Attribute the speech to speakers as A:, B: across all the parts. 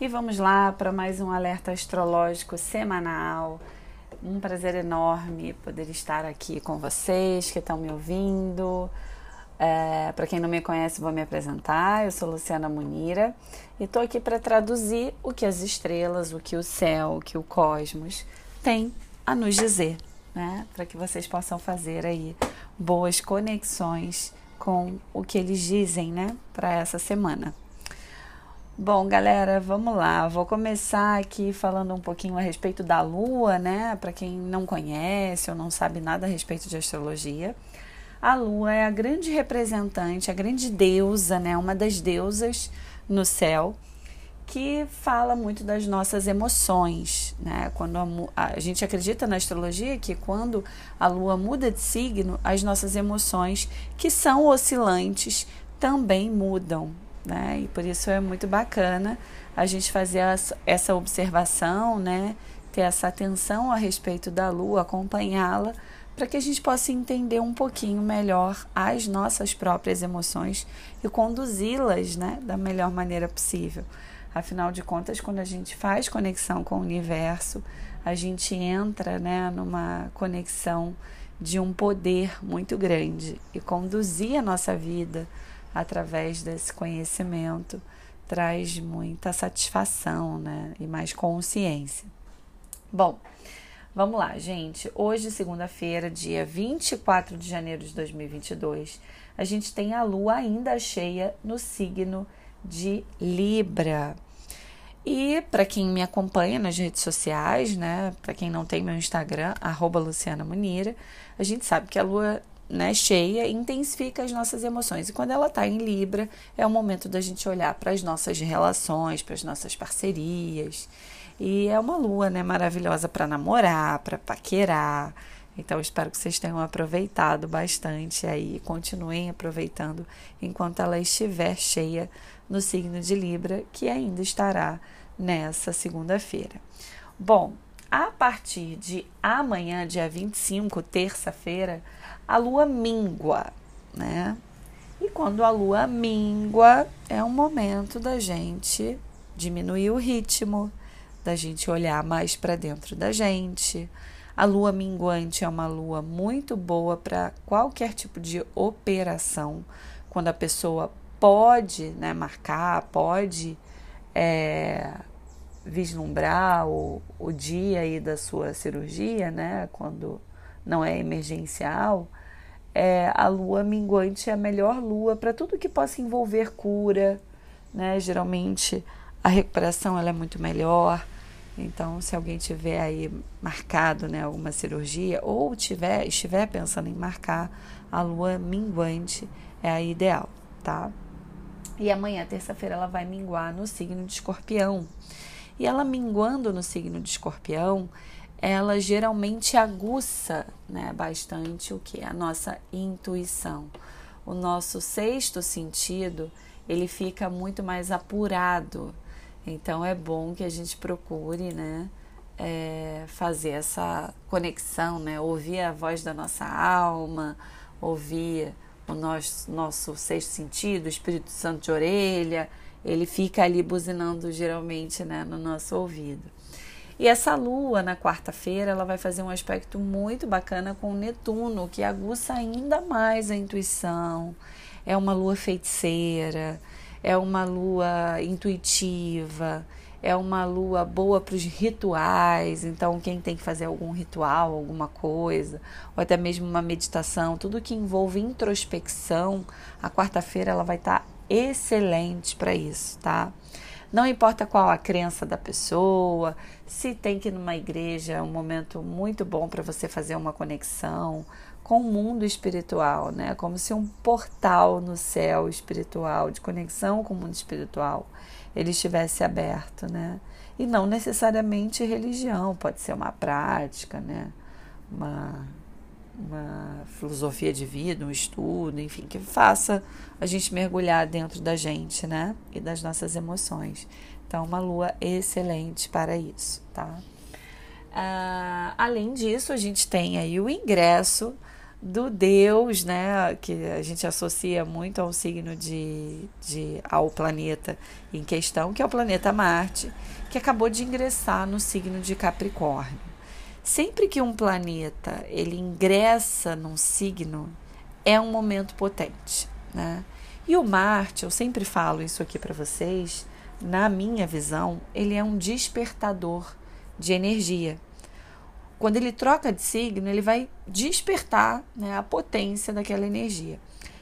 A: E vamos lá para mais um alerta astrológico semanal. Um prazer enorme poder estar aqui com vocês que estão me ouvindo. É, para quem não me conhece, vou me apresentar. Eu sou Luciana Munira e estou aqui para traduzir o que as estrelas, o que o céu, o que o cosmos tem a nos dizer, né? Para que vocês possam fazer aí boas conexões com o que eles dizem, né? Para essa semana. Bom, galera, vamos lá. Vou começar aqui falando um pouquinho a respeito da Lua, né? Para quem não conhece ou não sabe nada a respeito de astrologia, a Lua é a grande representante, a grande deusa, né? Uma das deusas no céu que fala muito das nossas emoções, né? Quando a, a gente acredita na astrologia que quando a Lua muda de signo, as nossas emoções, que são oscilantes, também mudam, né? E por isso é muito bacana a gente fazer essa observação, né? Ter essa atenção a respeito da lua, acompanhá-la, para que a gente possa entender um pouquinho melhor as nossas próprias emoções e conduzi-las, né, da melhor maneira possível. Afinal de contas, quando a gente faz conexão com o universo, a gente entra, né, numa conexão de um poder muito grande e conduzir a nossa vida através desse conhecimento traz muita satisfação, né? E mais consciência. Bom, vamos lá, gente. Hoje, segunda-feira, dia 24 de janeiro de 2022, a gente tem a lua ainda cheia no signo de Libra. E para quem me acompanha nas redes sociais, né, para quem não tem meu Instagram, arroba Luciana Munira, a gente sabe que a lua né, cheia intensifica as nossas emoções. E quando ela está em Libra, é o momento da gente olhar para as nossas relações, para as nossas parcerias. E é uma lua né, maravilhosa para namorar, para paquerar. Então, espero que vocês tenham aproveitado bastante aí. Continuem aproveitando enquanto ela estiver cheia no signo de Libra, que ainda estará nessa segunda-feira. Bom, a partir de amanhã, dia 25, terça-feira, a lua mingua, né? E quando a lua mingua, é um momento da gente diminuir o ritmo, da gente olhar mais para dentro da gente. A lua minguante é uma lua muito boa para qualquer tipo de operação, quando a pessoa pode né, marcar, pode é, vislumbrar o, o dia aí da sua cirurgia, né, quando não é emergencial, é, a lua minguante é a melhor lua para tudo que possa envolver cura, né? Geralmente a recuperação ela é muito melhor. Então, se alguém tiver aí marcado, né, alguma cirurgia ou tiver estiver pensando em marcar, a lua minguante é a ideal, tá? E amanhã, terça-feira, ela vai minguar no signo de Escorpião. E ela minguando no signo de Escorpião, ela geralmente aguça né, bastante o que? A nossa intuição. O nosso sexto sentido ele fica muito mais apurado. Então é bom que a gente procure né, é, fazer essa conexão, né, ouvir a voz da nossa alma, ouvir o nosso, nosso sexto sentido, o Espírito Santo de orelha, ele fica ali buzinando geralmente né, no nosso ouvido. E essa lua, na quarta-feira, ela vai fazer um aspecto muito bacana com Netuno, que aguça ainda mais a intuição. É uma lua feiticeira, é uma lua intuitiva, é uma lua boa para os rituais. Então, quem tem que fazer algum ritual, alguma coisa, ou até mesmo uma meditação, tudo que envolve introspecção, a quarta-feira ela vai estar tá excelente para isso, tá? Não importa qual a crença da pessoa, se tem que ir numa igreja, é um momento muito bom para você fazer uma conexão com o mundo espiritual, né? Como se um portal no céu espiritual, de conexão com o mundo espiritual, ele estivesse aberto, né? E não necessariamente religião, pode ser uma prática, né? Uma uma filosofia de vida, um estudo, enfim, que faça a gente mergulhar dentro da gente, né? E das nossas emoções. Então, uma lua excelente para isso, tá? Uh, além disso, a gente tem aí o ingresso do Deus, né, que a gente associa muito ao signo de, de ao planeta em questão, que é o planeta Marte, que acabou de ingressar no signo de Capricórnio. Sempre que um planeta ele ingressa num signo, é um momento potente, né? E o Marte, eu sempre falo isso aqui para vocês, na minha visão, ele é um despertador de energia. Quando ele troca de signo, ele vai despertar né, a potência daquela energia.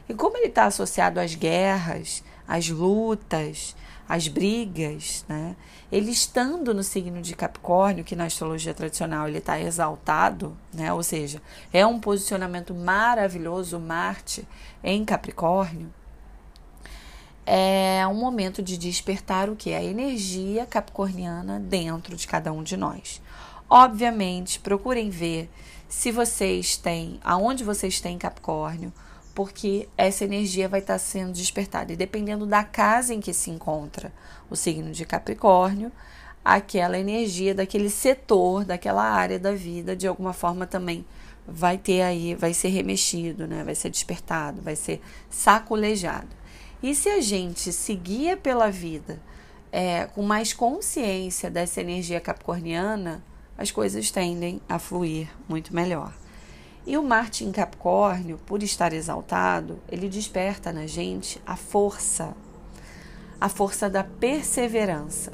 A: E como ele está associado às guerras, às lutas, às brigas, né? Ele estando no signo de Capricórnio, que na astrologia tradicional ele está exaltado, né? Ou seja, é um posicionamento maravilhoso Marte em Capricórnio. É um momento de despertar o que? A energia capricorniana dentro de cada um de nós. Obviamente, procurem ver se vocês têm, aonde vocês têm Capricórnio, porque essa energia vai estar sendo despertada. E dependendo da casa em que se encontra o signo de Capricórnio, aquela energia daquele setor, daquela área da vida, de alguma forma também vai ter aí, vai ser remexido, né? vai ser despertado, vai ser sacolejado. E se a gente seguir pela vida é, com mais consciência dessa energia capricorniana, as coisas tendem a fluir muito melhor. E o Marte em Capricórnio, por estar exaltado, ele desperta na gente a força, a força da perseverança.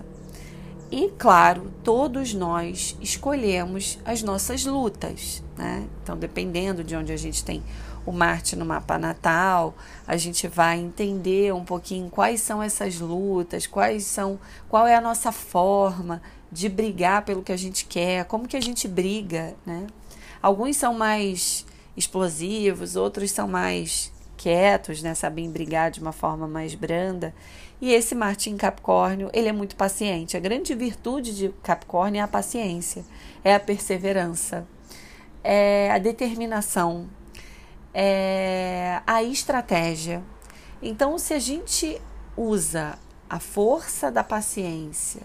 A: E, claro, todos nós escolhemos as nossas lutas, né? Então, dependendo de onde a gente tem o Marte no mapa natal, a gente vai entender um pouquinho quais são essas lutas, quais são, qual é a nossa forma de brigar pelo que a gente quer, como que a gente briga, né? Alguns são mais explosivos, outros são mais quietos, né? Sabem brigar de uma forma mais branda. E esse Marte em Capricórnio, ele é muito paciente. A grande virtude de Capricórnio é a paciência, é a perseverança, é a determinação, é a estratégia. Então, se a gente usa a força da paciência,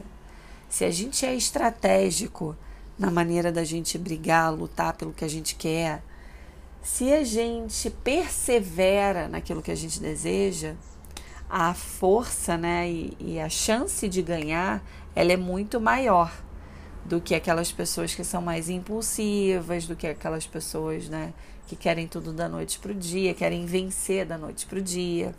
A: se a gente é estratégico na maneira da gente brigar, lutar pelo que a gente quer, se a gente persevera naquilo que a gente deseja, a força né, e, e, a chance de ganhar ela é muito maior do que aquelas pessoas que são mais impulsivas, do que aquelas pessoas né, que querem tudo da noite para o dia, querem vencer da noite para o dia.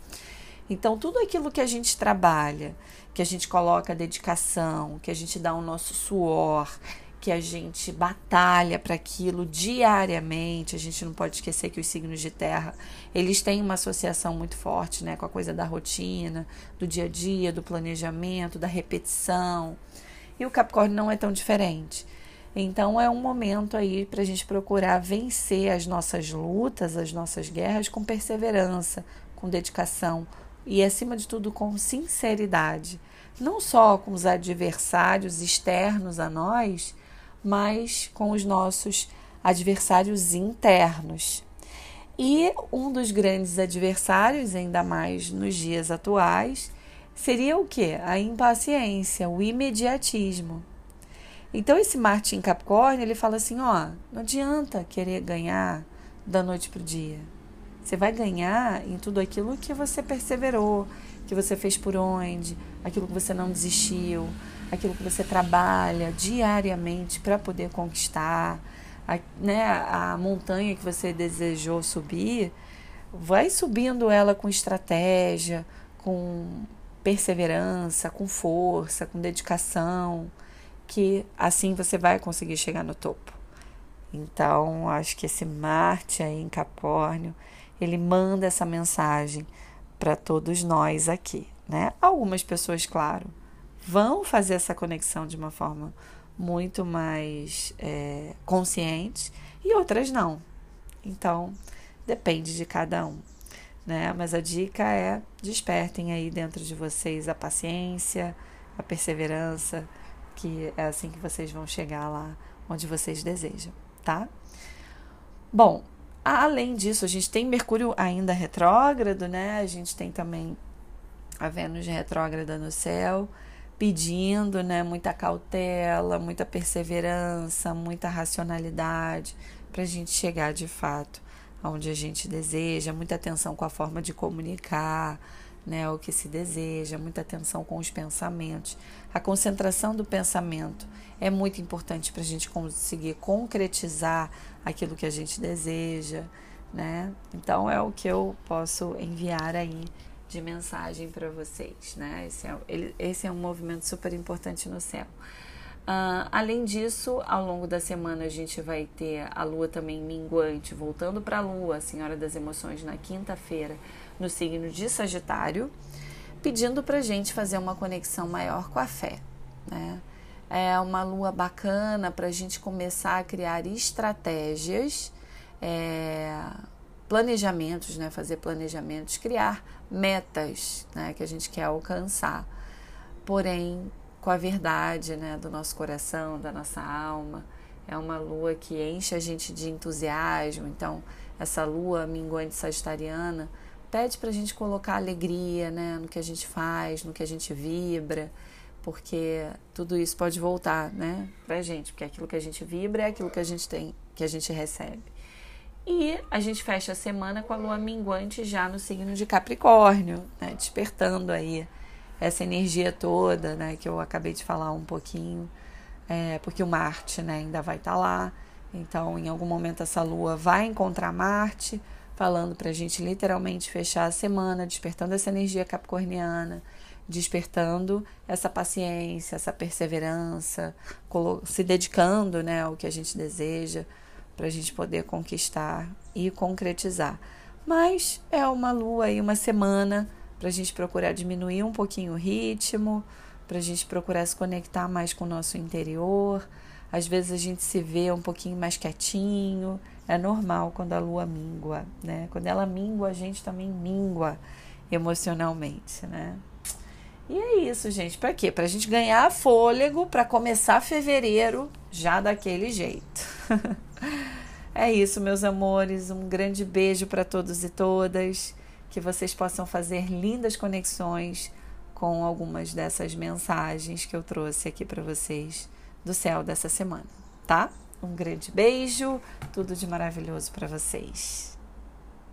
A: Então, tudo aquilo que a gente trabalha, que a gente coloca dedicação, que a gente dá o nosso suor, que a gente batalha para aquilo diariamente. A gente não pode esquecer que os signos de terra, eles têm uma associação muito forte, né, com a coisa da rotina, do dia a dia, do planejamento, da repetição. E o Capricórnio não é tão diferente. Então é um momento aí para a gente procurar vencer as nossas lutas, as nossas guerras com perseverança, com dedicação e, acima de tudo, com sinceridade. Não só com os adversários externos a nós, mas com os nossos adversários internos. E um dos grandes adversários, ainda mais nos dias atuais, seria o que? A impaciência, o imediatismo. Então esse Marte em Capricórnio, ele fala assim, ó, não adianta querer ganhar da noite para o dia. Você vai ganhar em tudo aquilo que você perseverou, que você fez por onde, aquilo que você não desistiu, aquilo que você trabalha diariamente para poder conquistar, a, né, a montanha que você desejou subir, vai subindo ela com estratégia, com perseverança, com força, com dedicação, que assim você vai conseguir chegar no topo. Então, acho que esse Marte aí em Capricórnio, ele manda essa mensagem para todos nós aqui, né? Algumas pessoas, claro, vão fazer essa conexão de uma forma muito mais é, consciente e outras não. Então, depende de cada um. Né? Mas a dica é despertem aí dentro de vocês a paciência, a perseverança, que é assim que vocês vão chegar lá onde vocês desejam, tá? Bom, além disso, a gente tem Mercúrio ainda retrógrado, né? A gente tem também a Vênus retrógrada no céu pedindo né, muita cautela, muita perseverança, muita racionalidade para a gente chegar de fato onde a gente deseja, muita atenção com a forma de comunicar, né, o que se deseja, muita atenção com os pensamentos. A concentração do pensamento é muito importante para a gente conseguir concretizar aquilo que a gente deseja, né? Então é o que eu posso enviar aí de mensagem para vocês, né? Esse é, ele, esse é um movimento super importante no céu. Uh, além disso, ao longo da semana a gente vai ter a lua também minguante, voltando para a lua, a Senhora das Emoções, na quinta-feira, no signo de Sagitário, pedindo para a gente fazer uma conexão maior com a fé. Né? É uma lua bacana para a gente começar a criar estratégias, é, planejamentos, né? fazer planejamentos, criar metas né? que a gente quer alcançar. Porém, com a verdade né, do nosso coração, da nossa alma. É uma lua que enche a gente de entusiasmo. Então, essa lua minguante sagitariana pede para a gente colocar alegria né, no que a gente faz, no que a gente vibra, porque tudo isso pode voltar né, para a gente, porque aquilo que a gente vibra é aquilo que a gente tem, que a gente recebe. E a gente fecha a semana com a lua minguante já no signo de Capricórnio, né, despertando aí essa energia toda, né, que eu acabei de falar um pouquinho, é, porque o Marte, né, ainda vai estar tá lá. Então, em algum momento essa Lua vai encontrar Marte, falando para a gente literalmente fechar a semana, despertando essa energia capricorniana, despertando essa paciência, essa perseverança, se dedicando, né, ao que a gente deseja, para a gente poder conquistar e concretizar. Mas é uma lua e uma semana para a gente procurar diminuir um pouquinho o ritmo, para a gente procurar se conectar mais com o nosso interior. Às vezes a gente se vê um pouquinho mais quietinho, é normal quando a lua mingua, né? Quando ela mingua, a gente também mingua emocionalmente, né? E é isso, gente. Para quê? Para a gente ganhar fôlego para começar fevereiro já daquele jeito. é isso, meus amores. Um grande beijo para todos e todas que vocês possam fazer lindas conexões com algumas dessas mensagens que eu trouxe aqui para vocês do céu dessa semana, tá? Um grande beijo, tudo de maravilhoso para vocês.